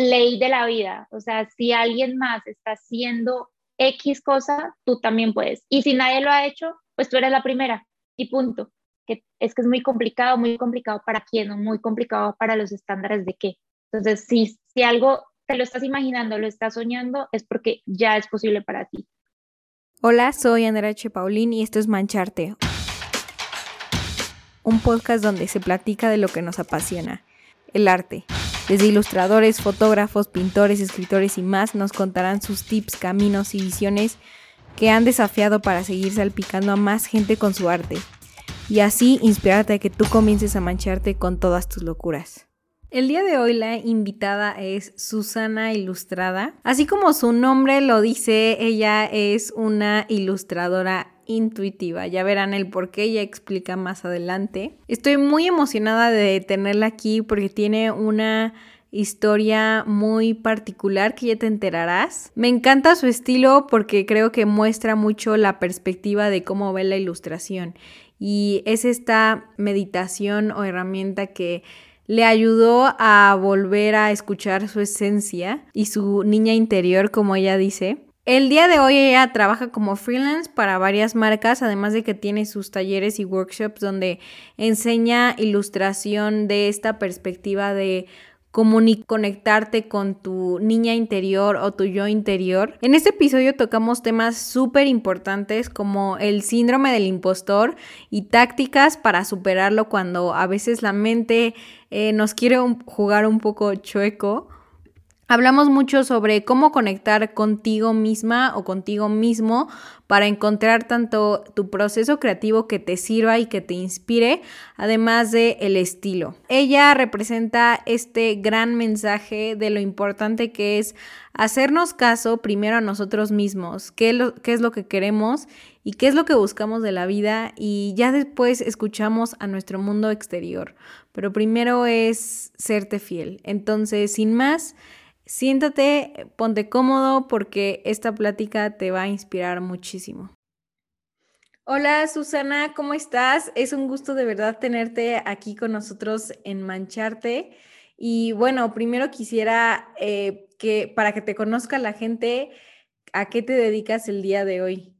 ley de la vida. O sea, si alguien más está haciendo X cosa, tú también puedes. Y si nadie lo ha hecho, pues tú eres la primera y punto. Que es que es muy complicado, muy complicado para quién, muy complicado para los estándares de qué. Entonces, si, si algo te lo estás imaginando, lo estás soñando, es porque ya es posible para ti. Hola, soy Andrea H. Paulín y esto es Mancharte, un podcast donde se platica de lo que nos apasiona, el arte. Desde ilustradores, fotógrafos, pintores, escritores y más nos contarán sus tips, caminos y visiones que han desafiado para seguir salpicando a más gente con su arte. Y así inspirarte a que tú comiences a mancharte con todas tus locuras. El día de hoy la invitada es Susana Ilustrada. Así como su nombre lo dice, ella es una ilustradora intuitiva. Ya verán el por qué, ella explica más adelante. Estoy muy emocionada de tenerla aquí porque tiene una historia muy particular que ya te enterarás. Me encanta su estilo porque creo que muestra mucho la perspectiva de cómo ve la ilustración y es esta meditación o herramienta que le ayudó a volver a escuchar su esencia y su niña interior, como ella dice. El día de hoy ella trabaja como freelance para varias marcas, además de que tiene sus talleres y workshops donde enseña ilustración de esta perspectiva de conectarte con tu niña interior o tu yo interior. En este episodio tocamos temas súper importantes como el síndrome del impostor y tácticas para superarlo cuando a veces la mente eh, nos quiere jugar un poco chueco Hablamos mucho sobre cómo conectar contigo misma o contigo mismo para encontrar tanto tu proceso creativo que te sirva y que te inspire, además de el estilo. Ella representa este gran mensaje de lo importante que es hacernos caso primero a nosotros mismos, qué, qué es lo que queremos y qué es lo que buscamos de la vida y ya después escuchamos a nuestro mundo exterior. Pero primero es serte fiel. Entonces, sin más, Siéntate, ponte cómodo porque esta plática te va a inspirar muchísimo. Hola Susana, ¿cómo estás? Es un gusto de verdad tenerte aquí con nosotros en Mancharte. Y bueno, primero quisiera eh, que para que te conozca la gente, ¿a qué te dedicas el día de hoy?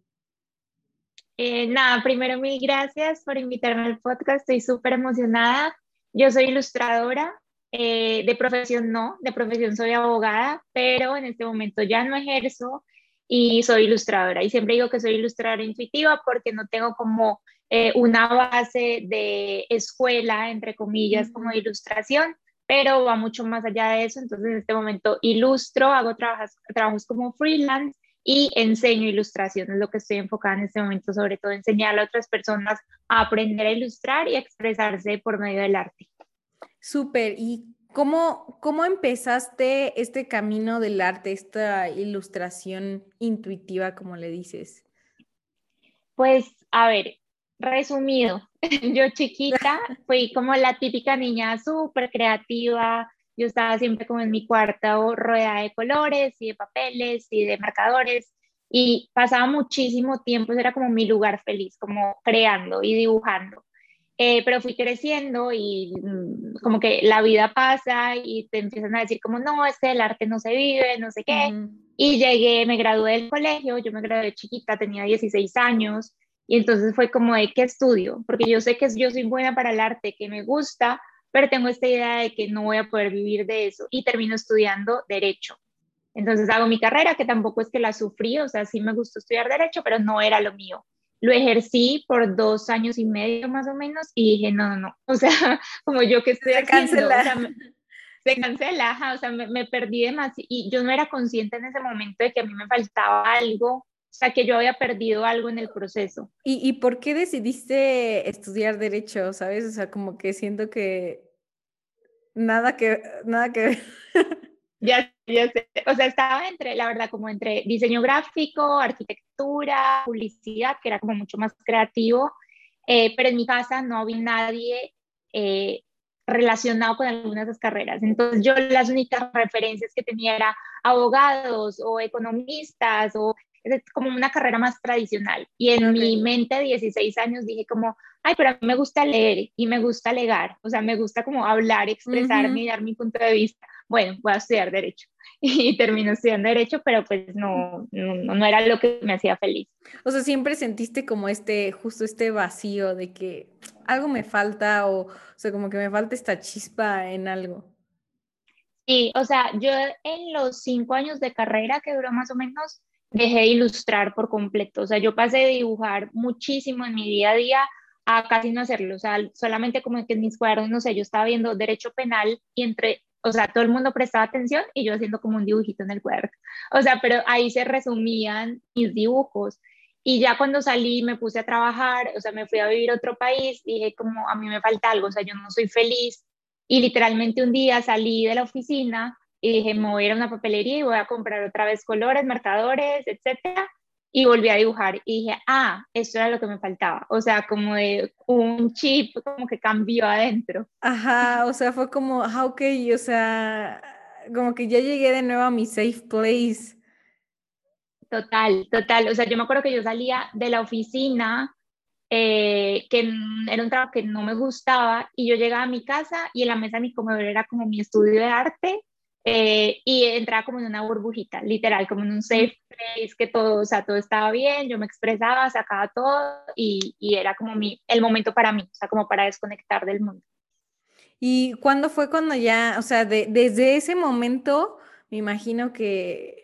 Eh, nada, primero mil gracias por invitarme al podcast, estoy súper emocionada. Yo soy ilustradora, eh, de profesión no, de profesión soy abogada, pero en este momento ya no ejerzo y soy ilustradora. Y siempre digo que soy ilustradora intuitiva porque no tengo como eh, una base de escuela, entre comillas, como de ilustración, pero va mucho más allá de eso. Entonces en este momento ilustro, hago trabajos, trabajos como freelance y enseño ilustración, es lo que estoy enfocada en este momento, sobre todo enseñar a otras personas a aprender a ilustrar y a expresarse por medio del arte. Súper. ¿Y cómo, cómo empezaste este camino del arte, esta ilustración intuitiva, como le dices? Pues, a ver, resumido, yo chiquita fui como la típica niña súper creativa. Yo estaba siempre como en mi cuarto rodeada de colores y de papeles y de marcadores y pasaba muchísimo tiempo, era como mi lugar feliz, como creando y dibujando. Eh, pero fui creciendo y mm, como que la vida pasa y te empiezan a decir como, no, es que el arte no se vive, no sé qué. Y llegué, me gradué del colegio, yo me gradué chiquita, tenía 16 años, y entonces fue como de qué estudio, porque yo sé que yo soy buena para el arte, que me gusta, pero tengo esta idea de que no voy a poder vivir de eso y termino estudiando derecho. Entonces hago mi carrera, que tampoco es que la sufrí, o sea, sí me gustó estudiar derecho, pero no era lo mío. Lo ejercí por dos años y medio más o menos y dije, no, no, no, o sea, como yo que estoy se cancela. se cancela, o sea, me, perdí demasiado y yo no era consciente en ese momento de que a mí me faltaba algo, o sea, que yo había perdido algo en el proceso. ¿Y, y por qué decidiste estudiar derecho, sabes? O sea, como que siento que nada que, nada que ver. Ya, ya sé. O sea, estaba entre, la verdad, como entre diseño gráfico, arquitectura, publicidad, que era como mucho más creativo, eh, pero en mi casa no había nadie eh, relacionado con algunas de esas carreras. Entonces yo las únicas referencias que tenía era abogados o economistas o es como una carrera más tradicional. Y en mi mente de 16 años dije como, ay, pero a mí me gusta leer y me gusta legar, o sea, me gusta como hablar, expresarme y dar mi punto de vista bueno, voy a estudiar derecho. Y termino estudiando derecho, pero pues no, no, no era lo que me hacía feliz. O sea, siempre sentiste como este, justo este vacío de que algo me falta o, o sea, como que me falta esta chispa en algo. Sí, o sea, yo en los cinco años de carrera que duró más o menos, dejé de ilustrar por completo. O sea, yo pasé de dibujar muchísimo en mi día a día a casi no hacerlo. O sea, solamente como que en mis cuadernos, no sé, yo estaba viendo derecho penal y entre, o sea, todo el mundo prestaba atención y yo haciendo como un dibujito en el cuaderno. O sea, pero ahí se resumían mis dibujos. Y ya cuando salí me puse a trabajar, o sea, me fui a vivir a otro país, dije como a mí me falta algo, o sea, yo no soy feliz. Y literalmente un día salí de la oficina y dije, me voy a una papelería y voy a comprar otra vez colores, marcadores, etcétera. Y volví a dibujar y dije, ah, esto era lo que me faltaba. O sea, como de un chip como que cambió adentro. Ajá, o sea, fue como, ah, ok, o sea, como que ya llegué de nuevo a mi safe place. Total, total. O sea, yo me acuerdo que yo salía de la oficina, eh, que era un trabajo que no me gustaba, y yo llegaba a mi casa y en la mesa de mi comedor era como mi estudio de arte, eh, y entraba como en una burbujita, literal, como en un safe place, que todo, o sea, todo estaba bien, yo me expresaba, sacaba todo, y, y era como mi, el momento para mí, o sea, como para desconectar del mundo. ¿Y cuándo fue cuando ya, o sea, de, desde ese momento, me imagino que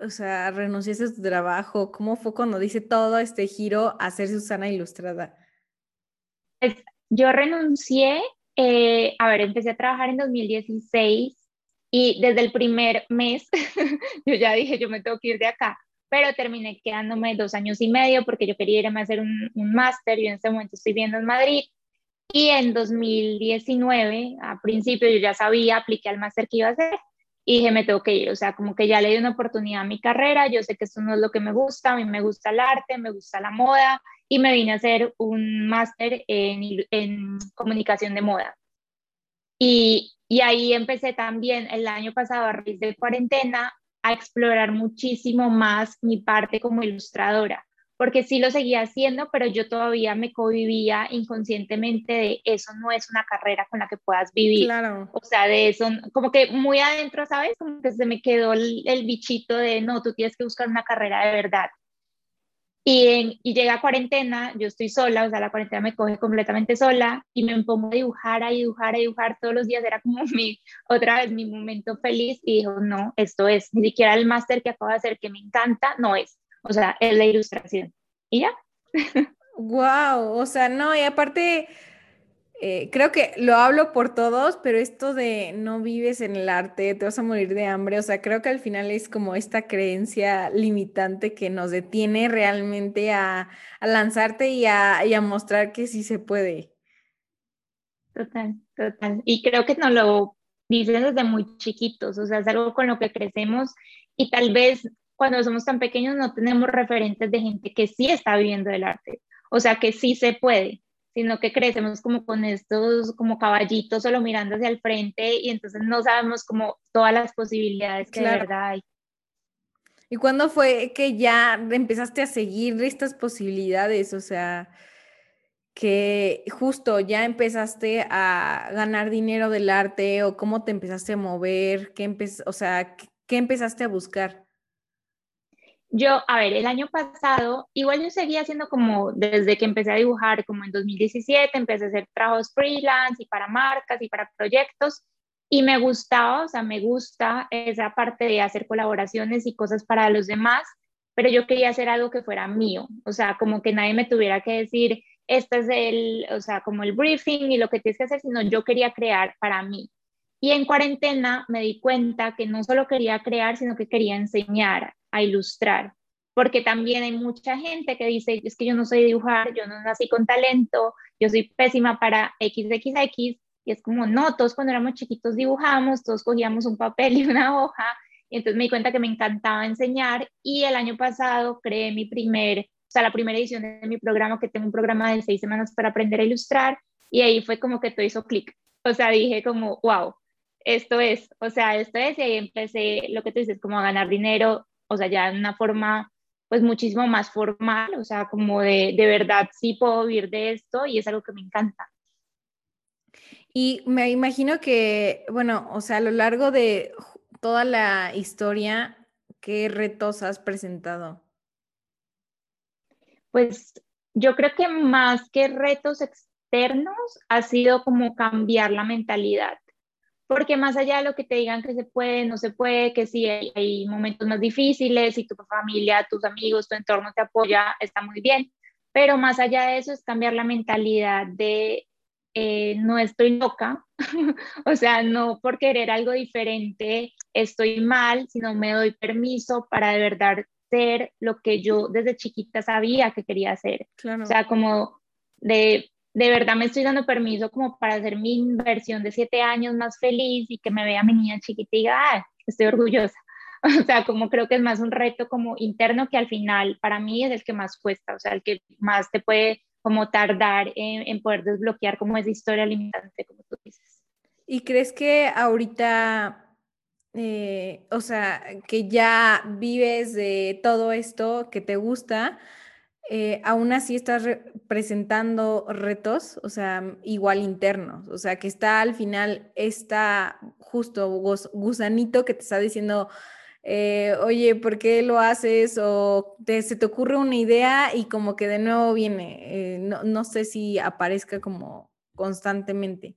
o sea, renunciaste a tu trabajo? ¿Cómo fue cuando dice todo este giro a ser Susana Ilustrada? Pues, yo renuncié, eh, a ver, empecé a trabajar en 2016 y desde el primer mes yo ya dije, yo me tengo que ir de acá, pero terminé quedándome dos años y medio porque yo quería irme a hacer un, un máster, yo en este momento estoy viviendo en Madrid y en 2019, a principio yo ya sabía, apliqué al máster que iba a hacer y dije, me tengo que ir, o sea, como que ya le di una oportunidad a mi carrera, yo sé que esto no es lo que me gusta, a mí me gusta el arte, me gusta la moda, y me vine a hacer un máster en, en, comunicación de moda. Y, y ahí empecé también el año pasado, a raíz de cuarentena, a explorar muchísimo más mi parte como ilustradora porque sí lo seguía haciendo, pero yo todavía me convivía inconscientemente de eso no es una carrera con la que puedas vivir. Claro. O sea, de eso, como que muy adentro, ¿sabes? Como que se me quedó el, bichito de, no, tú tienes que buscar una carrera de verdad. Y, y llega cuarentena, yo estoy sola, o sea, la cuarentena me coge completamente sola y me pongo a dibujar, a dibujar, a dibujar todos los días, era como mi, otra vez mi momento feliz y dijo, no, esto es, ni siquiera el máster que acabo de hacer que me encanta, no es o sea, es la ilustración. Y ya. Wow, o sea, no, y aparte, eh, creo que lo hablo por todos, pero esto de no vives en el arte, te vas a morir de hambre, o sea, creo que al final es como esta creencia limitante que nos detiene realmente a, lanzarte y a, y a mostrar que sí se puede. Total, total. Y creo que nos lo dicen desde muy chiquitos, o sea, es algo con lo que crecemos y tal vez cuando somos tan pequeños no tenemos referentes de gente que sí está viviendo el arte, o sea, que sí se puede, sino que crecemos como con estos como caballitos solo mirando hacia el frente y entonces no sabemos como todas las posibilidades que de verdad hay. ¿Y cuándo fue que ya empezaste a seguir estas posibilidades? O sea, que justo ya empezaste a ganar dinero del arte o cómo te empezaste a mover, qué o sea, qué empezaste a buscar. Yo, a ver, el año pasado, igual yo seguía haciendo como desde que empecé a dibujar, como en 2017, empecé a hacer trabajos freelance y para marcas y para proyectos, y me gustaba, o sea, me gusta esa parte de hacer colaboraciones y cosas para los demás, pero yo quería hacer algo que fuera mío, o sea, como que nadie me tuviera que decir, este es el, o sea, como el briefing y lo que tienes que hacer, sino yo quería crear para mí. Y en cuarentena me di cuenta que no solo quería crear, sino que quería enseñar a ilustrar, porque también hay mucha gente que dice, es que yo no soy dibujar, yo no nací con talento, yo soy pésima para XXX, y es como, no, todos cuando éramos chiquitos dibujamos, todos cogíamos un papel y una hoja, y entonces me di cuenta que me encantaba enseñar, y el año pasado creé mi primer, o sea, la primera edición de mi programa, que tengo un programa de seis semanas para aprender a ilustrar, y ahí fue como que todo hizo clic, o sea, dije como, wow, esto es, o sea, esto es, y ahí empecé, lo que tú dices, como a ganar dinero, o sea, ya en una forma pues muchísimo más formal, o sea, como de, de verdad sí puedo vivir de esto y es algo que me encanta. Y me imagino que, bueno, o sea, a lo largo de toda la historia, ¿qué retos has presentado? Pues yo creo que más que retos externos ha sido como cambiar la mentalidad. Porque más allá de lo que te digan que se puede, no se puede, que si hay, momentos más difíciles y tu familia, tus amigos, tu entorno te apoya, está muy bien. Pero más allá de eso es cambiar la mentalidad de eh, no estoy loca, o sea, no por querer algo diferente estoy mal, sino me doy permiso para de verdad ser lo que yo desde chiquita sabía que quería hacer. O sea, como de, de verdad me estoy dando permiso como para hacer mi inversión de siete años más feliz y que me vea mi niña chiquita y diga, ah, estoy orgullosa. O sea, como creo que es más un reto como interno que al final para mí es el que más cuesta, o sea, el que más te puede como tardar en, poder desbloquear como esa historia limitante, como tú dices. ¿Y crees que ahorita, eh, o sea, que ya vives de todo esto que te gusta, eh, aún así estás presentando retos, o sea, igual internos, o sea, que está al final, está justo gusanito que te está diciendo, eh, oye, ¿por qué lo haces? O se te ocurre una idea y como que de nuevo viene, eh, no, sé si aparezca como constantemente.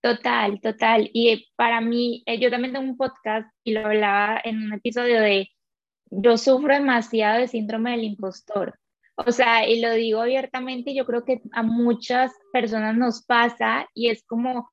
Total, total. Y para mí, yo también tengo un podcast y lo hablaba en un episodio de, yo sufro demasiado de síndrome del impostor. O sea, y lo digo abiertamente, yo creo que a muchas personas nos pasa y es como,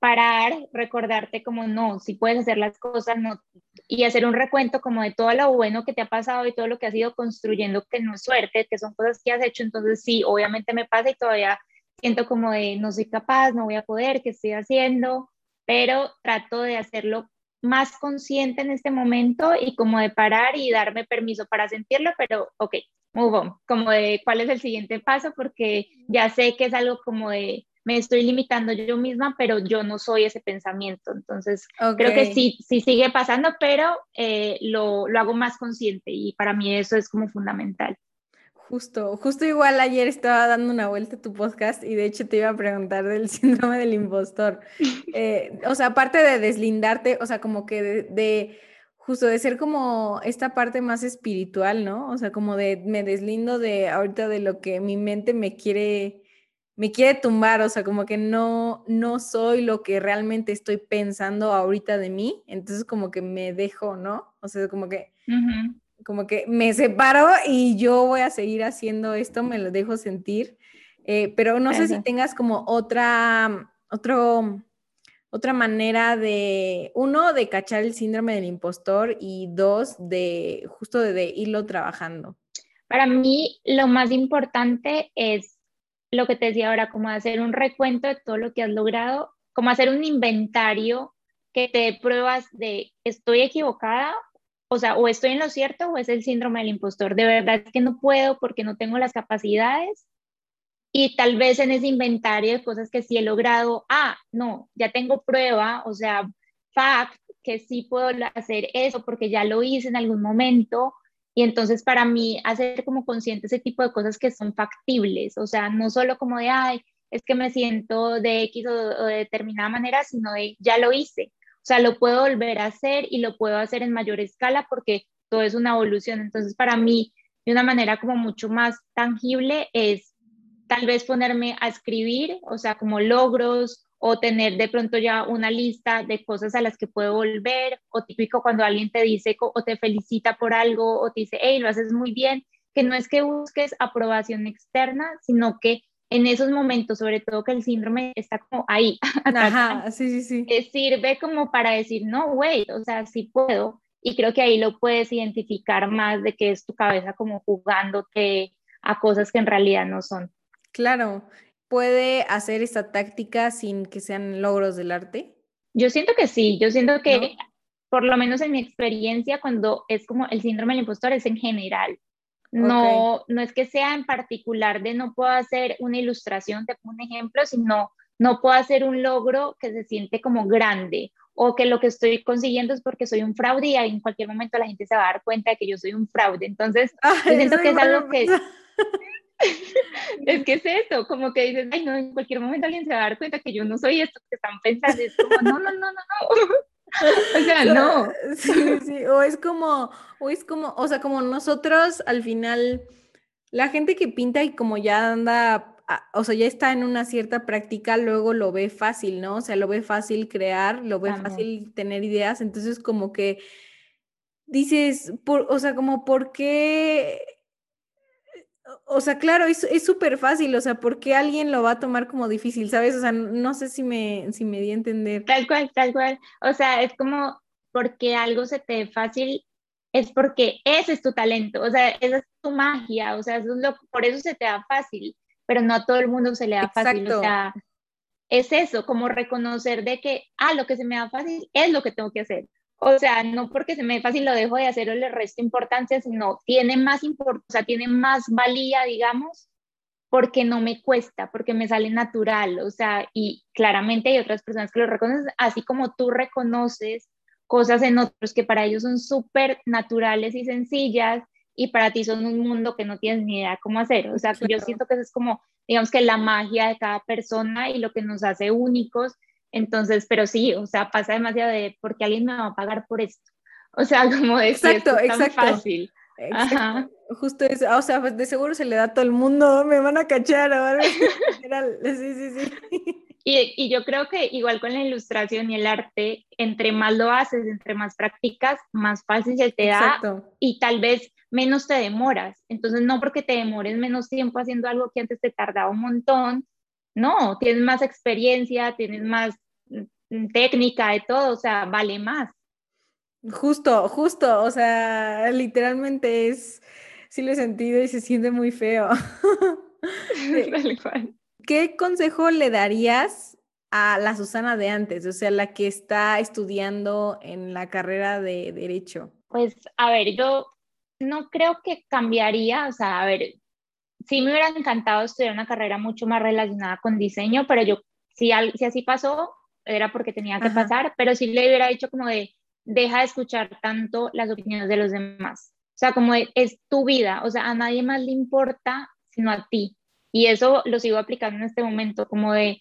parar, recordarte como no, si puedes hacer las cosas no, y hacer un recuento como de todo lo bueno que te ha pasado y todo lo que has ido construyendo, que no es suerte, que son cosas que has hecho, entonces sí, obviamente me pasa y todavía siento como de no soy capaz, no voy a poder, ¿qué estoy haciendo? Pero trato de hacerlo más consciente en este momento y como de parar y darme permiso para sentirlo, pero ok, move on, como de cuál es el siguiente paso, porque ya sé que es algo como de me estoy limitando yo misma, pero yo no soy ese pensamiento. Entonces, creo que sí, sí sigue pasando, pero eh, lo, lo, hago más consciente y para mí eso es como fundamental. Justo, justo igual ayer estaba dando una vuelta a tu podcast y de hecho te iba a preguntar del síndrome del impostor. Eh, o sea, aparte de deslindarte, o sea, como que de, de, justo de ser como esta parte más espiritual, ¿no? O sea, como de me deslindo de ahorita de lo que mi mente me quiere me quiere tumbar, o sea, como que no, no soy lo que realmente estoy pensando ahorita de mí, entonces como que me dejo, ¿no? O sea, como que, como que me separo y yo voy a seguir haciendo esto, me lo dejo sentir, eh, pero no sé si tengas como otra, otro, otra manera de, uno, de cachar el síndrome del impostor y dos, de justo de irlo trabajando. Para mí, lo más importante es lo que te decía ahora, como hacer un recuento de todo lo que has logrado, como hacer un inventario que te dé pruebas de estoy equivocada, o sea, o estoy en lo cierto o es el síndrome del impostor. De verdad es que no puedo porque no tengo las capacidades. Y tal vez en ese inventario de cosas que sí he logrado, ah, no, ya tengo prueba, o sea, fact, que sí puedo hacer eso porque ya lo hice en algún momento y entonces para mí hacer como consciente ese tipo de cosas que son factibles, o sea, no solo como de, ay, es que me siento de X o, de determinada manera, sino de, ya lo hice. O sea, lo puedo volver a hacer y lo puedo hacer en mayor escala porque todo es una evolución. Entonces, para mí, de una manera como mucho más tangible es tal vez ponerme a escribir, o sea, como logros o tener de pronto ya una lista de cosas a las que puedo volver, o típico cuando alguien te dice o te felicita por algo o te dice, hey, lo haces muy bien, que no es que busques aprobación externa, sino que en esos momentos, sobre todo que el síndrome está como ahí, Ajá, sí, sí, sirve como para decir, no, wait, o sea, sí puedo, y creo que ahí lo puedes identificar más de que es tu cabeza como jugándote a cosas que en realidad no son. Claro, puede hacer esta táctica sin que sean logros del arte? Yo siento que sí, yo siento que por lo menos en mi experiencia cuando es como el síndrome del impostor es en general. No, no es que sea en particular de no puedo hacer una ilustración, te pongo un ejemplo, sino no puedo hacer un logro que se siente como grande o que lo que estoy consiguiendo es porque soy un fraude y en cualquier momento la gente se va a dar cuenta de que yo soy un fraude. Entonces, yo siento que es algo que... es que es eso, como que dices, ay, no, en cualquier momento alguien se va a dar cuenta que yo no soy esto que están pensando. Es como, no, no, no, no, no. O sea, no. Sí, sí, o es como, o es como, o sea, como nosotros al final, la gente que pinta y como ya anda, o sea, ya está en una cierta práctica, luego lo ve fácil, ¿no? O sea, lo ve fácil crear, lo ve fácil tener ideas, entonces como que dices, por, o sea, como, ¿por qué? O sea, claro, es súper fácil, o sea, ¿por qué alguien lo va a tomar como difícil, sabes? O sea, no sé si me, si me di a entender. Tal cual, tal cual. O sea, es como, porque algo se te fácil, es porque ese es tu talento, o sea, esa es tu magia, o sea, eso es lo, por eso se te da fácil, pero no a todo el mundo se le da fácil, o sea, es eso, como reconocer de que, ah, lo que se me da fácil es lo que tengo que hacer. O sea, no porque se me dé fácil lo dejo de hacer o le resto importancia, sino tiene más importancia, o sea, tiene más valía, digamos, porque no me cuesta, porque me sale natural, o sea, y claramente hay otras personas que lo reconocen, así como tú reconoces cosas en otros que para ellos son súper naturales y sencillas y para ti son un mundo que no tienes ni idea cómo hacer. O sea, yo siento que eso es como, digamos que la magia de cada persona y lo que nos hace únicos entonces, pero sí, o sea, pasa demasiado de porque alguien me va a pagar por esto. O sea, como de exacto, es exacto. fácil. Ajá. Justo eso, o sea, pues de seguro se le da a todo el mundo, me van a cachar ahora. sí, sí, sí. Y, y, yo creo que igual con la ilustración y el arte, entre más lo haces, entre más practicas, más fácil se te da y tal vez menos te demoras. Entonces, no porque te demores menos tiempo haciendo algo que antes te tardaba un montón, no, tienes más experiencia, tienes más técnica, de todo, o sea, vale más. Justo, justo, o sea, literalmente es, sí lo he sentido y se siente muy feo. ¿Qué consejo le darías a la Susana de antes, o sea, la que está estudiando en la carrera de Derecho? Pues, a ver, yo no creo que cambiaría, o sea, a ver, sí me hubiera encantado estudiar una carrera mucho más relacionada con diseño, pero yo, si, si así pasó, era porque tenía que pasar, pero sí le hubiera dicho como de, deja de escuchar tanto las opiniones de los demás. O sea, como es tu vida, o sea, a nadie más le importa sino a ti. Y eso lo sigo aplicando en este momento, como de,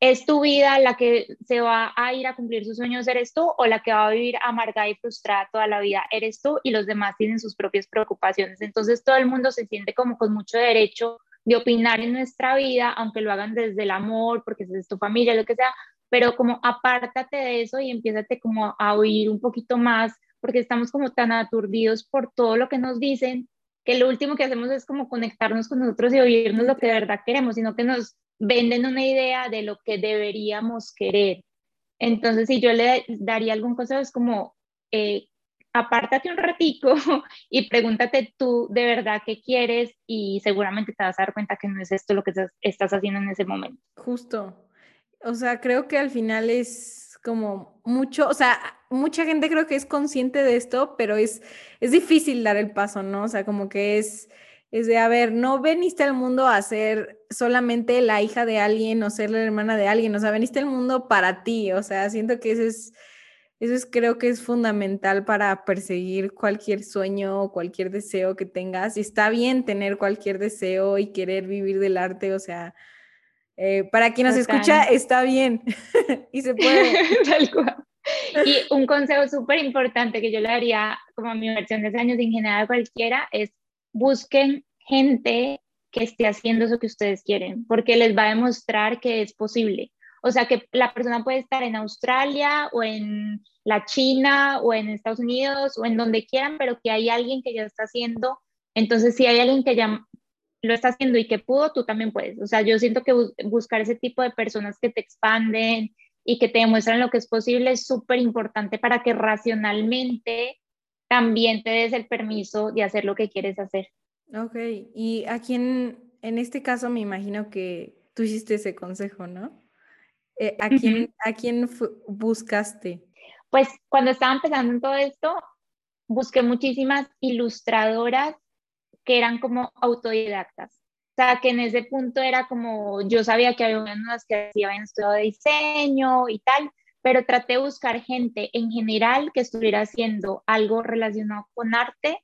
es tu vida la que se va a ir a cumplir sus sueños, eres tú, o la que va a vivir amargada y frustrada toda la vida, eres tú, y los demás tienen sus propias preocupaciones. Entonces todo el mundo se siente como con mucho derecho de opinar en nuestra vida, aunque lo hagan desde el amor, porque es tu familia, lo que sea, pero como apártate de eso y empiézate como a oír un poquito más, porque estamos como tan aturdidos por todo lo que nos dicen, que lo último que hacemos es como conectarnos con nosotros y oírnos lo que de verdad queremos, sino que nos venden una idea de lo que deberíamos querer. Entonces, si yo le daría algún consejo, es como, eh, apártate un ratico y pregúntate tú de verdad qué quieres y seguramente te vas a dar cuenta que no es esto lo que estás haciendo en ese momento. Justo, o sea, creo que al final es como mucho, o sea, mucha gente creo que es consciente de esto, pero es, es difícil dar el paso, ¿no? O sea, como que es, es de, a ver, no veniste al mundo a ser solamente la hija de alguien o ser la hermana de alguien, o sea, veniste al mundo para ti, o sea, siento que eso es, eso es, creo que es fundamental para perseguir cualquier sueño o cualquier deseo que tengas. Y está bien tener cualquier deseo y querer vivir del arte, o sea, eh, para quien nos escucha, está bien y se puede. Tal cual. Y un consejo súper importante que yo le daría como a mi versión de años de ingeniería cualquiera es busquen gente que esté haciendo eso que ustedes quieren, porque les va a demostrar que es posible. O sea, que la persona puede estar en Australia o en la China o en Estados Unidos o en donde quieran, pero que hay alguien que ya está haciendo. Entonces, si hay alguien que ya lo está haciendo y que pudo, tú también puedes. O sea, yo siento que buscar ese tipo de personas que te expanden y que te demuestran lo que es posible es súper importante para que racionalmente también te des el permiso de hacer lo que quieres hacer. Ok, y a quién, en este caso me imagino que tú hiciste ese consejo, ¿no? Eh, ¿A quién, ¿a quién buscaste? Pues cuando estaba empezando en todo esto, busqué muchísimas ilustradoras que eran como autodidactas. O sea, que en ese punto era como, yo sabía que había unas que habían estudiado de diseño y tal, pero traté de buscar gente en general que estuviera haciendo algo relacionado con arte,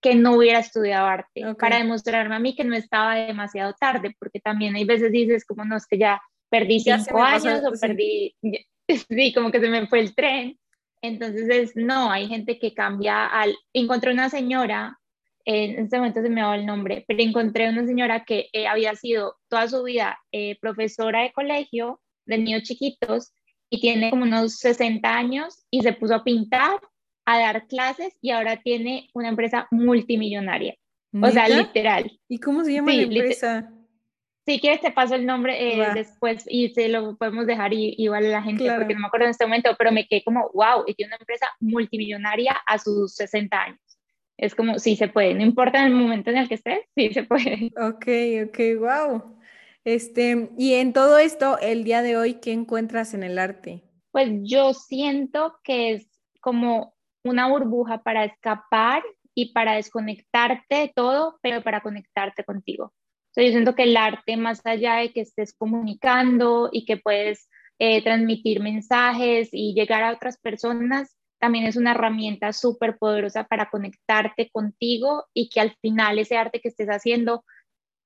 que no hubiera estudiado arte, para demostrarme a mí que no estaba demasiado tarde, porque también hay veces dices como no, es que ya perdí cinco años o perdí, sí, como que se me fue el tren. Entonces es, no, hay gente que cambia al... Encontré una señora, en este momento se me va el nombre, pero encontré una señora que eh, había sido toda su vida eh, profesora de colegio de niños chiquitos y tiene como unos 60 años y se puso a pintar, a dar clases y ahora tiene una empresa multimillonaria. O sea, literal. ¿Y cómo se llama la empresa? Si quieres te paso el nombre eh, después y se lo podemos dejar igual a la gente porque no me acuerdo en este momento, pero me quedé como, wow, y tiene una empresa multimillonaria a sus 60 años. Es como, sí se puede, no importa el momento en el que estés, sí se puede. Ok, ok, wow. Este, y en todo esto, el día de hoy, ¿qué encuentras en el arte? Pues yo siento que es como una burbuja para escapar y para desconectarte de todo, pero para conectarte contigo yo siento que el arte, más allá de que estés comunicando y que puedes eh, transmitir mensajes y llegar a otras personas, también es una herramienta súper poderosa para conectarte contigo y que al final ese arte que estés haciendo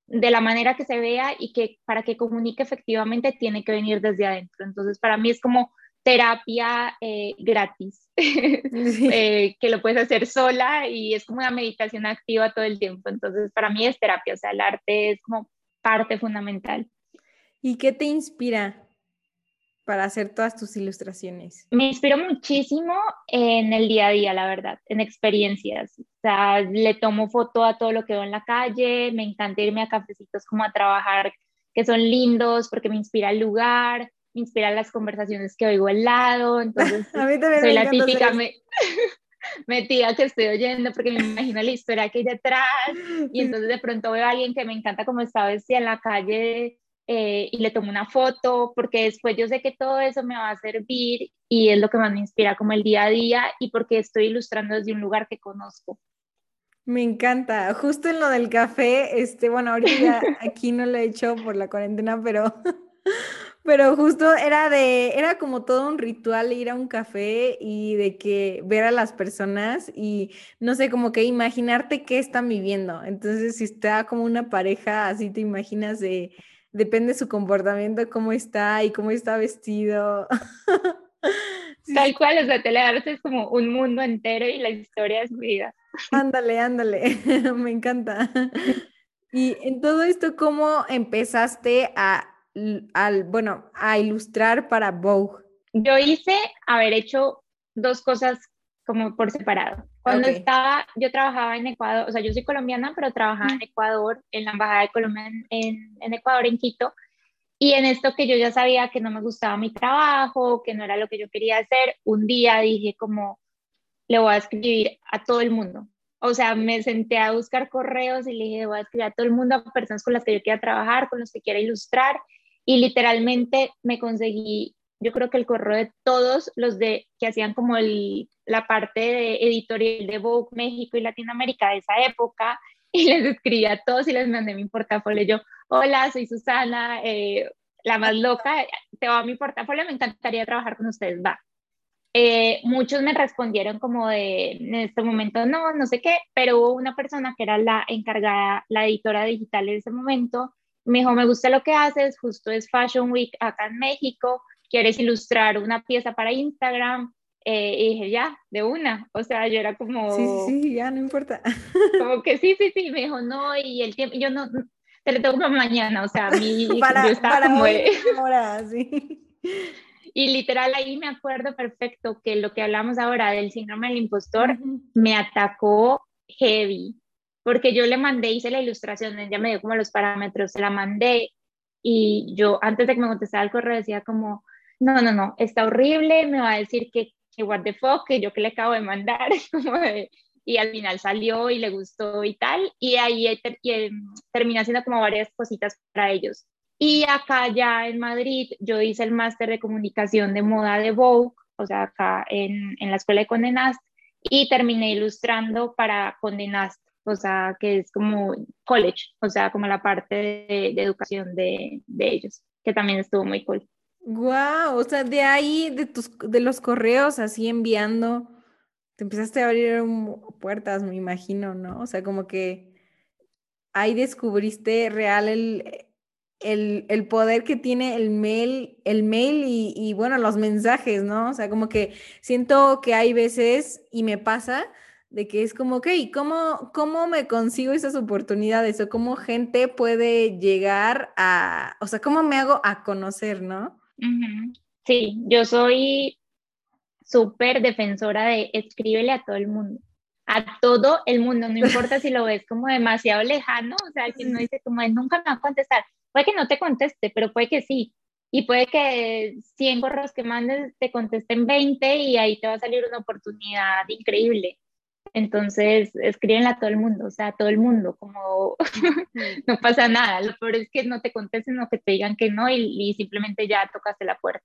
de la manera que se vea y que para que comunique efectivamente tiene que venir desde adentro. Entonces, para mí es como terapia eh, gratis, eh, que lo puedes hacer sola y es como una meditación activa todo el tiempo. Entonces, para mí es terapia, o sea, el arte es como parte fundamental. ¿Y qué te inspira para hacer todas tus ilustraciones? Me inspiro muchísimo en el día a día, la verdad, en experiencias. O sea, le tomo foto a todo lo que veo en la calle, me encanta irme a cafecitos como a trabajar que son lindos porque me inspira el lugar inspira las conversaciones que oigo al lado, entonces a mí también soy la típica me, metida que estoy oyendo porque me imagino la historia que hay detrás y entonces de pronto veo a alguien que me encanta como está vestida en la calle eh, y le tomo una foto porque después yo sé que todo eso me va a servir y es lo que más me inspira como el día a día y porque estoy ilustrando desde un lugar que conozco. Me encanta. Justo en lo del café, este, bueno, ahorita aquí no lo he hecho por la cuarentena, pero pero justo era de, era como todo un ritual ir a un café y de que ver a las personas y no sé, como que imaginarte qué están viviendo. Entonces, si está como una pareja, así te imaginas de, depende de su comportamiento, cómo está y cómo está vestido. Tal cual, o sea, te es como un mundo entero y la historia es vida. Ándale, ándale, me encanta. Y en todo esto, ¿cómo empezaste a al, bueno, a ilustrar para Vogue? Yo hice haber hecho dos cosas como por separado. Cuando estaba, yo trabajaba en Ecuador, o sea, yo soy colombiana, pero trabajaba en Ecuador, en la Embajada de Colombia en, en, Ecuador, en Quito, y en esto que yo ya sabía que no me gustaba mi trabajo, que no era lo que yo quería hacer, un día dije como, le voy a escribir a todo el mundo. O sea, me senté a buscar correos y le dije, voy a escribir a todo el mundo, a personas con las que yo quiera trabajar, con los que quiera ilustrar, y literalmente me conseguí, yo creo que el correo de todos los de que hacían como el, la parte de editorial de Vogue México y Latinoamérica de esa época y les escribí a todos y les mandé mi portafolio. Yo, hola, soy Susana, eh, la más loca, te va mi portafolio, me encantaría trabajar con ustedes, va. Eh, muchos me respondieron como de, en este momento no, no sé qué, pero hubo una persona que era la encargada, la editora digital en ese momento, me dijo, me gusta lo que haces, justo es Fashion Week acá en México, quieres ilustrar una pieza para Instagram. Eh, y dije, ya, de una. O sea, yo era como... Sí, sí, ya, no importa. Como que sí, sí, sí. Me dijo, no, y el tiempo, yo no, te lo tengo para mañana. O sea, mi, para, yo estaba para como... ahora, sí. Y literal ahí me acuerdo perfecto que lo que hablamos ahora del síndrome del impostor me atacó heavy porque yo le mandé, hice la ilustración, ella me dio como los parámetros, se la mandé y yo antes de que me contestara el correo decía como, no, no, no, está horrible, me va a decir que, que what the fuck, que yo que le acabo de mandar, y al final salió y le gustó y tal, y ahí eh, terminé haciendo como varias cositas para ellos. Y acá ya en Madrid yo hice el máster de comunicación de moda de Vogue, o sea, acá en, en la escuela de Condenast, y terminé ilustrando para Condenast o sea, que es como college, o sea, como la parte de, educación de, de, ellos, que también estuvo muy cool. Wow, o sea, de ahí, de, tus, de los correos, así enviando te empezaste a abrir puertas, me imagino, ¿no? O sea, como que ahí descubriste real el, el, poder que tiene el mail, el mail y, y, bueno, los mensajes, ¿no? O sea, como que siento que hay veces, y me pasa, de que es como, ok, ¿cómo, ¿cómo me consigo esas oportunidades? O cómo gente puede llegar a, o sea, ¿cómo me hago a conocer, no? Sí, yo soy súper defensora de escríbele a todo el mundo, a todo el mundo, no importa si lo ves como demasiado lejano, o sea, que no dice como nunca me va a contestar, puede que no te conteste, pero puede que sí, y puede que 100 correos que mandes te contesten 20 y ahí te va a salir una oportunidad increíble. Entonces, escríbenla a todo el mundo, o sea, a todo el mundo, como no pasa nada. Lo peor es que no te contesten o que te digan que no y, simplemente ya tocaste la puerta.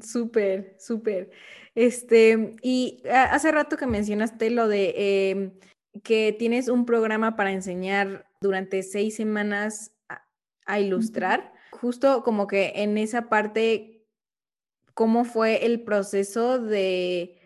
Súper, súper. Este, y hace rato que mencionaste lo de em, que tienes un programa para enseñar durante seis semanas a, ilustrar. Justo como que en esa parte, ¿cómo fue el proceso de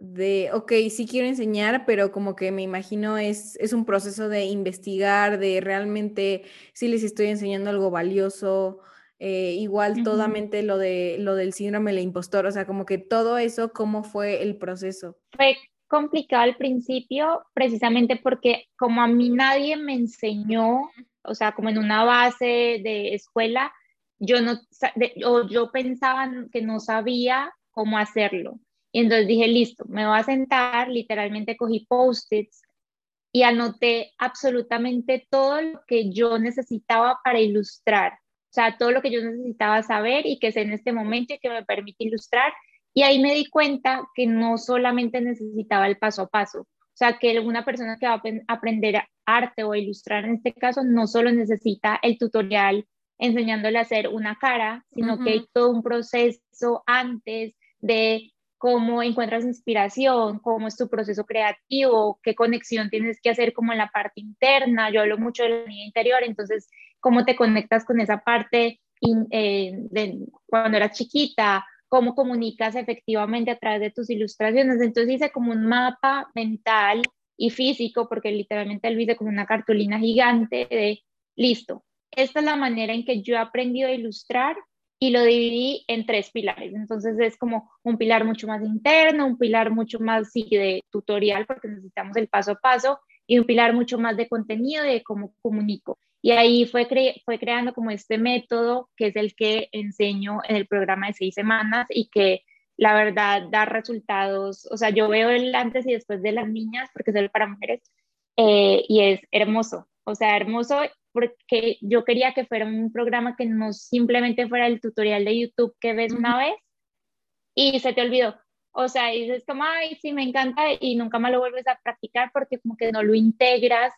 de, ok, sí quiero enseñar, pero como que me imagino es, es un proceso de investigar, de realmente si les estoy enseñando algo valioso, eh, igual totalmente lo, de, lo del síndrome del impostor, o sea, como que todo eso, ¿cómo fue el proceso? Fue complicado al principio, precisamente porque como a mí nadie me enseñó, o sea, como en una base de escuela, yo no, o yo pensaba que no sabía cómo hacerlo. Y entonces dije, listo, me voy a sentar, literalmente cogí post-its y anoté absolutamente todo lo que yo necesitaba para ilustrar, o sea, todo lo que yo necesitaba saber y que sé en este momento y que me permite ilustrar. Y ahí me di cuenta que no solamente necesitaba el paso a paso, o sea, que una persona que va a aprender arte o ilustrar en este caso no solo necesita el tutorial enseñándole a hacer una cara, sino que hay todo un proceso antes de cómo encuentras inspiración, cómo es tu proceso creativo, qué conexión tienes que hacer como en la parte interna. Yo hablo mucho de la niña interior, entonces, cómo te conectas con esa parte eh, de cuando eras chiquita, cómo comunicas efectivamente a través de tus ilustraciones. Entonces hice como un mapa mental y físico, porque literalmente lo hice como una cartulina gigante de, listo, esta es la manera en que yo he aprendido a ilustrar y lo dividí en tres pilares. Entonces es como un pilar mucho más interno, un pilar mucho más sí, de tutorial porque necesitamos el paso a paso y un pilar mucho más de contenido de cómo comunico. Y ahí fue, fue creando como este método que es el que enseño en el programa de seis semanas y que la verdad da resultados. O sea, yo veo el antes y después de las niñas porque es para mujeres eh, y es hermoso. O sea, hermoso porque yo quería que fuera un programa que no simplemente fuera el tutorial de YouTube que ves una vez y se te olvidó. O sea, dices como, ay, sí, me encanta y nunca más lo vuelves a practicar porque como que no lo integras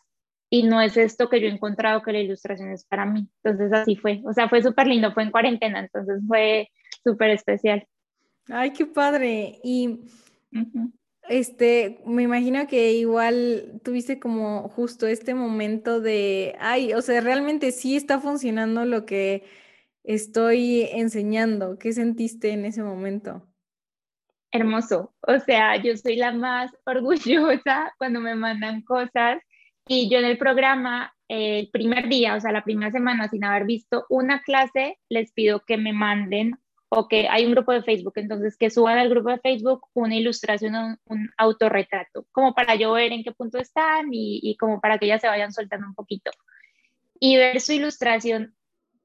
y no es esto que yo he encontrado que la ilustración es para mí. Entonces así fue. O sea, fue súper lindo, fue en cuarentena, entonces fue súper especial. Ay, qué padre. Y este, me imagino que igual tuviste como justo este momento de, ay, o sea, realmente sí está funcionando lo que estoy enseñando. ¿Qué sentiste en ese momento? Hermoso. O sea, yo soy la más orgullosa cuando me mandan cosas y yo en el programa, el primer día, o sea, la primera semana sin haber visto una clase, les pido que me manden o que hay un grupo de Facebook, entonces que suban al grupo de Facebook una ilustración, un, autorretrato, como para yo ver en qué punto están y, y, como para que ellas se vayan soltando un poquito. Y ver su ilustración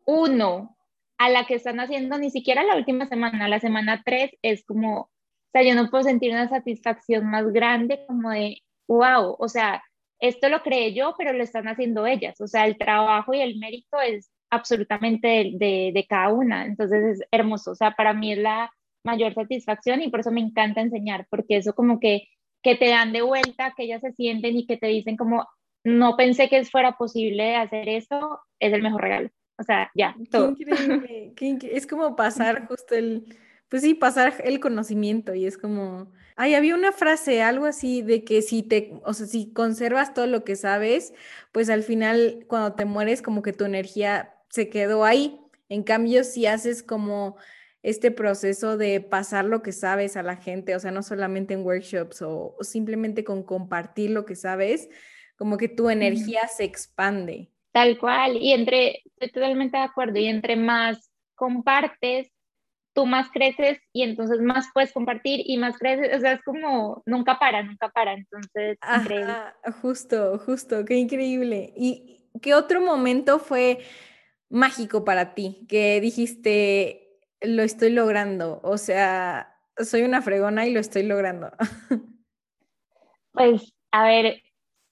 uno a la que están haciendo ni siquiera la última semana, la semana tres, es como, o sea, yo no puedo sentir una satisfacción más grande como de, wow, o sea, esto lo creé yo, pero lo están haciendo ellas, o sea, el trabajo y el mérito es absolutamente de, de, cada una. Entonces es hermoso, o sea, para mí es la mayor satisfacción y por eso me encanta enseñar, porque eso como que, que te dan de vuelta, que ellas se sienten y que te dicen como, no pensé que fuera posible hacer esto, es el mejor regalo. O sea, ya, todo. Qué increíble, es como pasar justo el, pues sí, pasar el conocimiento y es como, ay, había una frase, algo así de que si te, o sea, si conservas todo lo que sabes, pues al final cuando te mueres como que tu energía se quedó ahí. En cambio, si haces como este proceso de pasar lo que sabes a la gente, o sea, no solamente en workshops o, simplemente con compartir lo que sabes, como que tu energía se expande. Tal cual, y entre, estoy totalmente de acuerdo, y entre más compartes, tú más creces y entonces más puedes compartir y más creces, o sea, es como nunca para, nunca para, entonces, Justo, justo, qué increíble. ¿Y qué otro momento fue mágico para ti que dijiste, lo estoy logrando. O sea, soy una fregona y lo estoy logrando. Pues, a ver,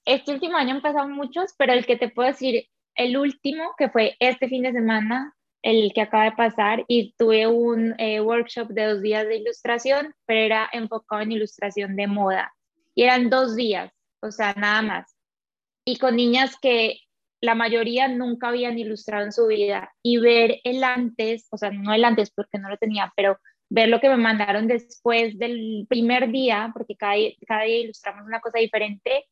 este último año han pasado muchos, pero el que te puedo decir, el último, que fue este fin de semana, el que acaba de pasar, y tuve un eh, workshop de dos días de ilustración, pero era enfocado en ilustración de moda. Y eran dos días, o sea, nada más. Y con niñas que la mayoría nunca habían ilustrado en su vida y ver el antes, o sea, no el antes porque no lo tenía, pero ver lo que me mandaron después del primer día, porque cada, cada día ilustramos una cosa diferente,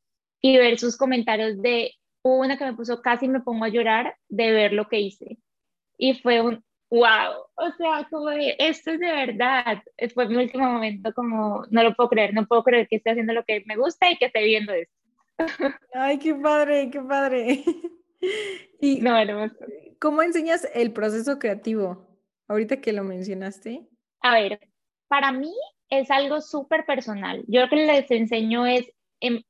y ver sus comentarios de una que me puso casi me pongo a llorar de ver lo que hice. Y fue un wow, o sea, como de, esto es de verdad. Fue mi último momento como, no lo puedo creer, no puedo creer que esté haciendo lo que me gusta y que esté viendo esto. Ay, qué padre, qué padre. Y ¿Cómo enseñas el proceso creativo? Ahorita que lo mencionaste. A ver, para mí es algo súper personal. Yo lo que les enseño es, em,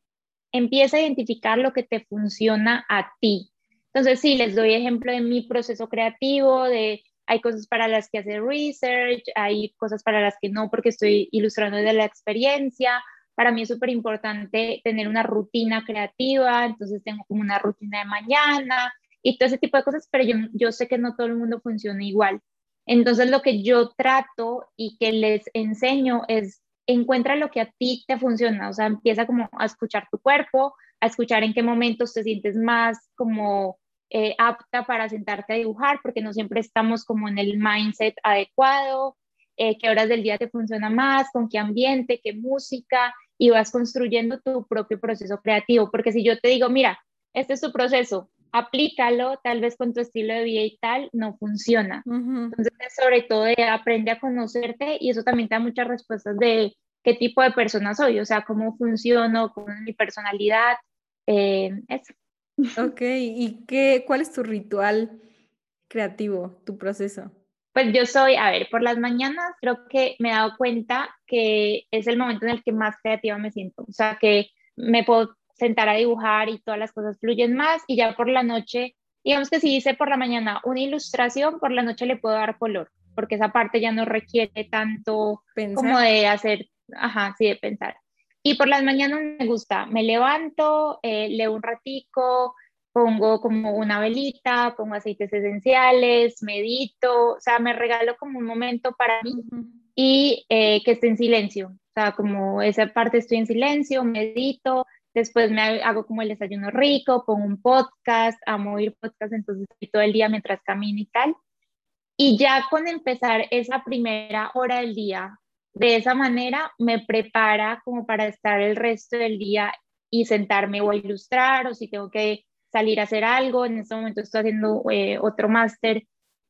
empieza a identificar lo que te funciona a ti. Entonces, sí, les doy ejemplo de mi proceso creativo, de hay cosas para las que hacer research, hay cosas para las que no, porque estoy ilustrando desde la experiencia, para mí es súper importante tener una rutina creativa, entonces tengo como una rutina de mañana y todo ese tipo de cosas, pero yo, yo sé que no todo el mundo funciona igual. Entonces lo que yo trato y que les enseño es encuentra lo que a ti te funciona, o sea, empieza como a escuchar tu cuerpo, a escuchar en qué momentos te sientes más como eh, apta para sentarte a dibujar, porque no siempre estamos como en el mindset adecuado, eh, qué horas del día te funciona más, con qué ambiente, qué música, y vas construyendo tu propio proceso creativo. Porque si yo te digo, mira, este es tu proceso, aplícalo, tal vez con tu estilo de vida y tal, no funciona. Entonces, sobre todo, de aprende a conocerte y eso también te da muchas respuestas de qué tipo de persona soy, o sea, cómo funciono, cómo es mi personalidad, eh, eso. Ok, ¿y qué, cuál es tu ritual creativo, tu proceso? Pues yo soy, a ver, por las mañanas creo que me he dado cuenta que es el momento en el que más creativa me siento, o sea, que me puedo sentar a dibujar y todas las cosas fluyen más y ya por la noche, digamos que si hice por la mañana una ilustración, por la noche le puedo dar color, porque esa parte ya no requiere tanto como de hacer, ajá, sí, de pensar. Y por las mañanas me gusta, me levanto, eh, leo un ratico, pongo como una velita, pongo aceites esenciales, medito, o sea, me regalo como un momento para mí y eh, que esté en silencio, o sea, como esa parte estoy en silencio, medito, después me hago como el desayuno rico, pongo un podcast, amo oír podcast, entonces estoy todo el día mientras camino y tal. Y ya con empezar esa primera hora del día, de esa manera me prepara como para estar el resto del día y sentarme o a ilustrar o si tengo que salir a hacer algo, en este momento estoy haciendo eh, otro máster,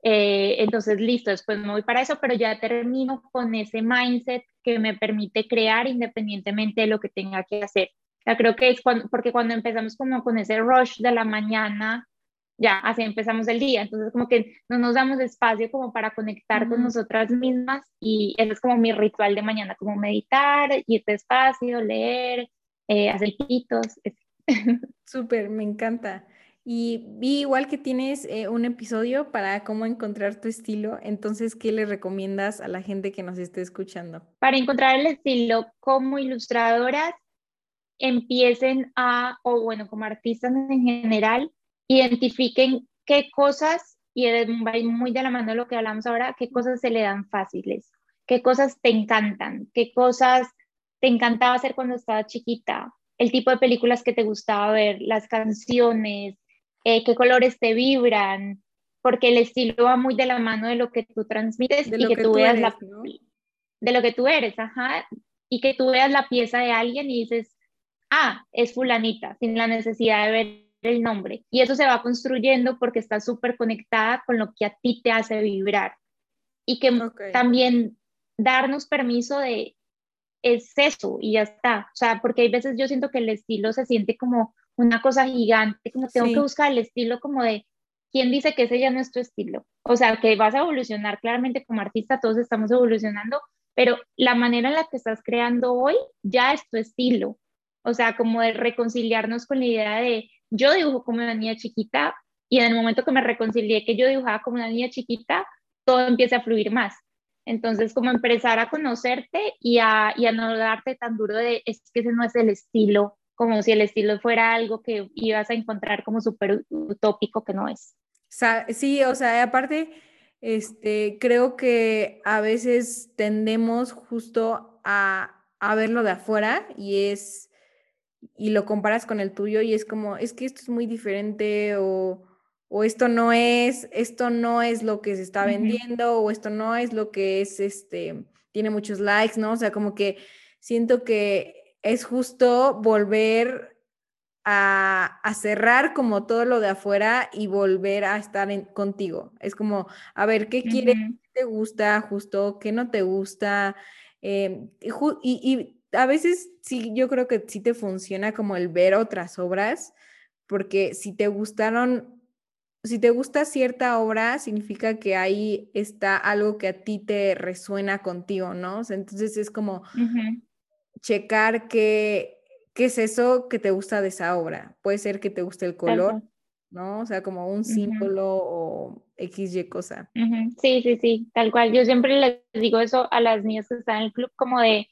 eh, entonces listo, después me voy para eso, pero ya termino con ese mindset que me permite crear independientemente de lo que tenga que hacer. Ya creo que es cuando, porque cuando empezamos como con ese rush de la mañana, ya así empezamos el día, entonces como que no nos damos espacio como para conectar con nosotras mismas y ese es como mi ritual de mañana, como meditar, ir despacio, leer, eh, hacer pitos, Súper, me encanta. Y vi igual que tienes eh, un episodio para cómo encontrar tu estilo, entonces, ¿qué le recomiendas a la gente que nos esté escuchando? Para encontrar el estilo como ilustradoras, empiecen a, o bueno, como artistas en general, identifiquen qué cosas, y va muy de la mano lo que hablamos ahora, qué cosas se le dan fáciles, qué cosas te encantan, qué cosas te encantaba hacer cuando estaba chiquita, el tipo de películas que te gustaba ver, las canciones, eh, qué colores te vibran, porque el estilo va muy de la mano de lo que tú transmites y que, tú veas la de lo que tú eres, ajá, y que tú veas la pieza de alguien y dices, ah, es fulanita, sin la necesidad de ver el nombre. Y eso se va construyendo porque está súper conectada con lo que a ti te hace vibrar. y que también darnos permiso de es eso y ya está. O sea, porque hay veces yo siento que el estilo se siente como una cosa gigante, como tengo que buscar el estilo como de quién dice que ese ya no es tu estilo. O sea, que vas a evolucionar claramente como artista, todos estamos evolucionando, pero la manera en la que estás creando hoy ya es tu estilo. O sea, como de reconciliarnos con la idea de yo dibujo como una niña chiquita y en el momento que me reconcilié que yo dibujaba como una niña chiquita, todo empieza a fluir más. Entonces, como empezar a conocerte y a, y a no darte tan duro de es que ese no es el estilo, como si el estilo fuera algo que ibas a encontrar como súper utópico que no es. Sí, o sea, aparte, este, creo que a veces tendemos justo a, a verlo de afuera y es, y lo comparas con el tuyo y es como, es que esto es muy diferente o o esto no es, esto no es lo que se está vendiendo, o esto no es lo que es, este, tiene muchos likes, ¿no? O sea, como que siento que es justo volver a, cerrar como todo lo de afuera y volver a estar contigo. Es como, a ver, ¿qué quieres? ¿Qué te gusta justo? ¿Qué no te gusta? Y, y, a veces sí, yo creo que sí te funciona como el ver otras obras, porque si te gustaron si te gusta cierta obra, significa que ahí está algo que a ti te resuena contigo, ¿no? entonces es como checar qué, qué es eso que te gusta de esa obra. Puede ser que te guste el color, ¿no? O sea, como un símbolo o X, Y cosa. Sí, sí, sí, tal cual. Yo siempre les digo eso a las niñas que están en el club, como de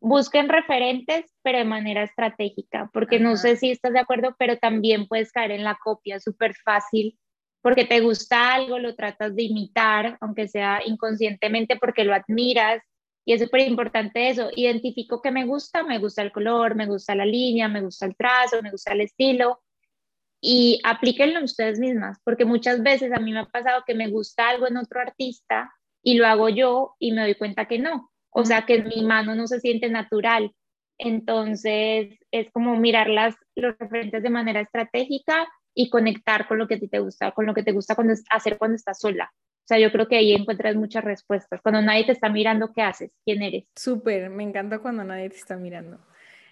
busquen referentes, pero de manera estratégica, porque no sé si estás de acuerdo, pero también puedes caer en la copia súper fácil, porque te gusta algo, lo tratas de imitar, aunque sea inconscientemente, porque lo admiras, y es súper importante eso, identifico que me gusta, me gusta el color, me gusta la línea, me gusta el trazo, me gusta el estilo, y aplíquenlo ustedes mismas, porque muchas veces a mí me ha pasado que me gusta algo en otro artista y lo hago yo y me doy cuenta que no, o sea, que en mi mano no se siente natural. Entonces, es como mirar las, los referentes de manera estratégica y conectar con lo que a ti te gusta, con lo que te gusta cuando, hacer cuando estás sola. O sea, yo creo que ahí encuentras muchas respuestas. Cuando nadie te está mirando, ¿qué haces? ¿Quién eres? Súper, me encanta cuando nadie te está mirando.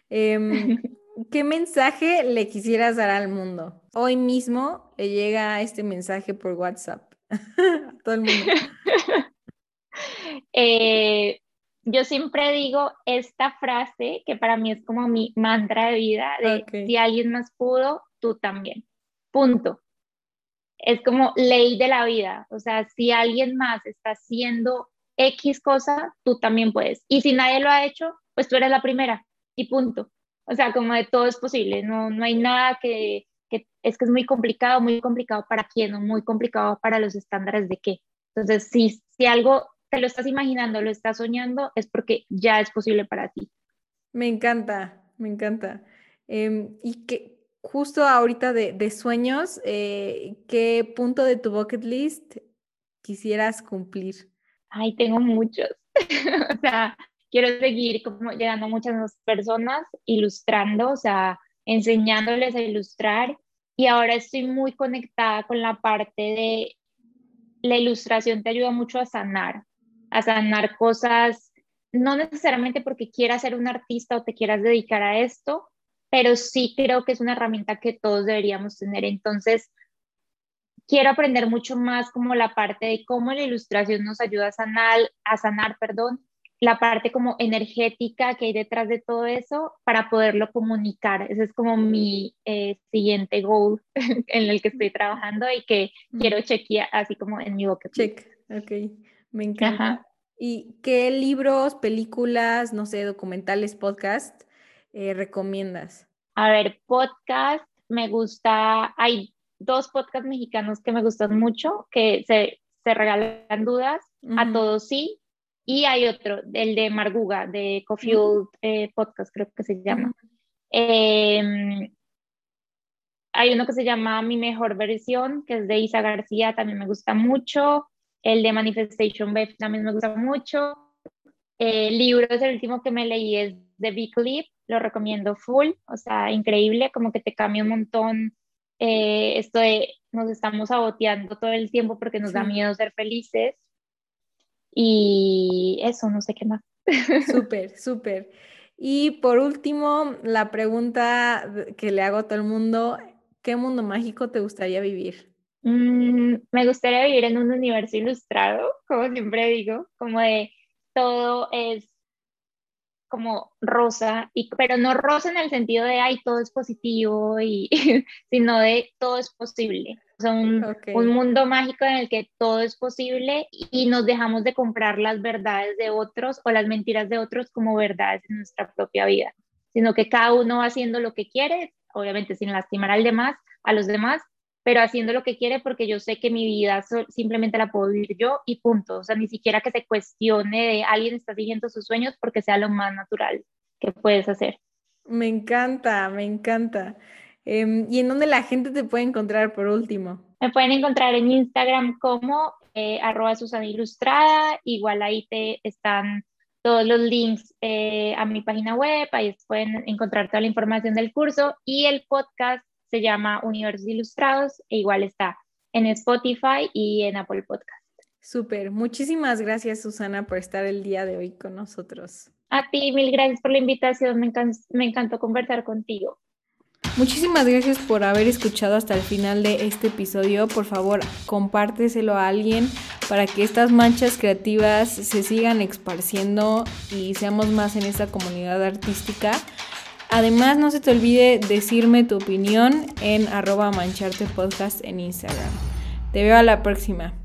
Em, ¿Qué mensaje le quisieras dar al mundo? Hoy mismo le llega este mensaje por WhatsApp a todo el mundo. Eh, yo siempre digo esta frase que para mí es como mi mantra de vida, de si alguien más pudo, tú también. Punto. Es como ley de la vida. O sea, si alguien más está haciendo X cosa, tú también puedes. Y si nadie lo ha hecho, pues tú eres la primera y punto. O sea, como de todo es posible. No, no hay nada que, que es que es muy complicado, muy complicado para quién o muy complicado para los estándares de qué. Entonces, si, si algo te lo estás imaginando, lo estás soñando, es porque ya es posible para ti. Me encanta, me encanta. Em, y que justo ahorita de, sueños, eh, ¿qué punto de tu bucket list quisieras cumplir? Ay, tengo muchos. o sea, quiero seguir como llegando a muchas más personas, ilustrando, o sea, enseñándoles a ilustrar. Y ahora estoy muy conectada con la parte de la ilustración te ayuda mucho a sanar, a sanar cosas, no necesariamente porque quieras ser un artista o te quieras dedicar a esto, pero sí creo que es una herramienta que todos deberíamos tener. Entonces, quiero aprender mucho más como la parte de cómo la ilustración nos ayuda a sanar, a sanar, perdón, la parte como energética que hay detrás de todo eso para poderlo comunicar. Ese es como mi eh, siguiente goal en el que estoy trabajando y que quiero chequear así como en mi boca. Check, ok. Me encanta. ¿Y qué libros, películas, no sé, documentales, podcast eh, recomiendas? A ver, podcast, me gusta, hay dos podcasts mexicanos que me gustan mucho, que se, se regalan dudas, a todos sí, y hay otro, el de Marguga, de Coffee eh, Podcast, creo que se llama. Em, hay uno que se llama Mi Mejor Versión, que es de Isa García, también me gusta mucho. El de Manifestation Web también me gusta mucho. El libro es el último que me leí, es de Big Leap, lo recomiendo full, o sea, increíble, como que te cambia un montón eh, esto de nos estamos saboteando todo el tiempo porque nos da miedo ser felices. Y eso, no sé qué más. Súper, súper. Y por último, la pregunta que le hago a todo el mundo, ¿qué mundo mágico te gustaría vivir? Mm, me gustaría vivir en un universo ilustrado, como siempre digo, como de todo es como rosa, y, pero no rosa en el sentido de, ay, todo es positivo, y, sino de todo es posible. O sea, un, un, mundo mágico en el que todo es posible y nos dejamos de comprar las verdades de otros o las mentiras de otros como verdades en nuestra propia vida, sino que cada uno va haciendo lo que quiere, obviamente sin lastimar al demás, a los demás, pero haciendo lo que quiere porque yo sé que mi vida simplemente la puedo vivir yo y punto. O sea, ni siquiera que se cuestione de alguien está siguiendo sus sueños porque sea lo más natural que puedes hacer. Me encanta, me encanta. Em, ¿Y en dónde la gente te puede encontrar por último? Me pueden encontrar en Instagram como eh, arroba Susana Ilustrada. Igual ahí te están todos los links eh, a mi página web, ahí pueden encontrar toda la información del curso y el podcast se llama Universos Ilustrados e igual está en Spotify y en Apple Podcast. Súper, muchísimas gracias Susana por estar el día de hoy con nosotros. A ti, mil gracias por la invitación, me, me encantó conversar contigo. Muchísimas gracias por haber escuchado hasta el final de este episodio. Por favor, compárteselo a alguien para que estas manchas creativas se sigan esparciendo y seamos más en esta comunidad artística. Además, no se te olvide decirme tu opinión en arroba mancharte podcast en Instagram. Te veo a la próxima.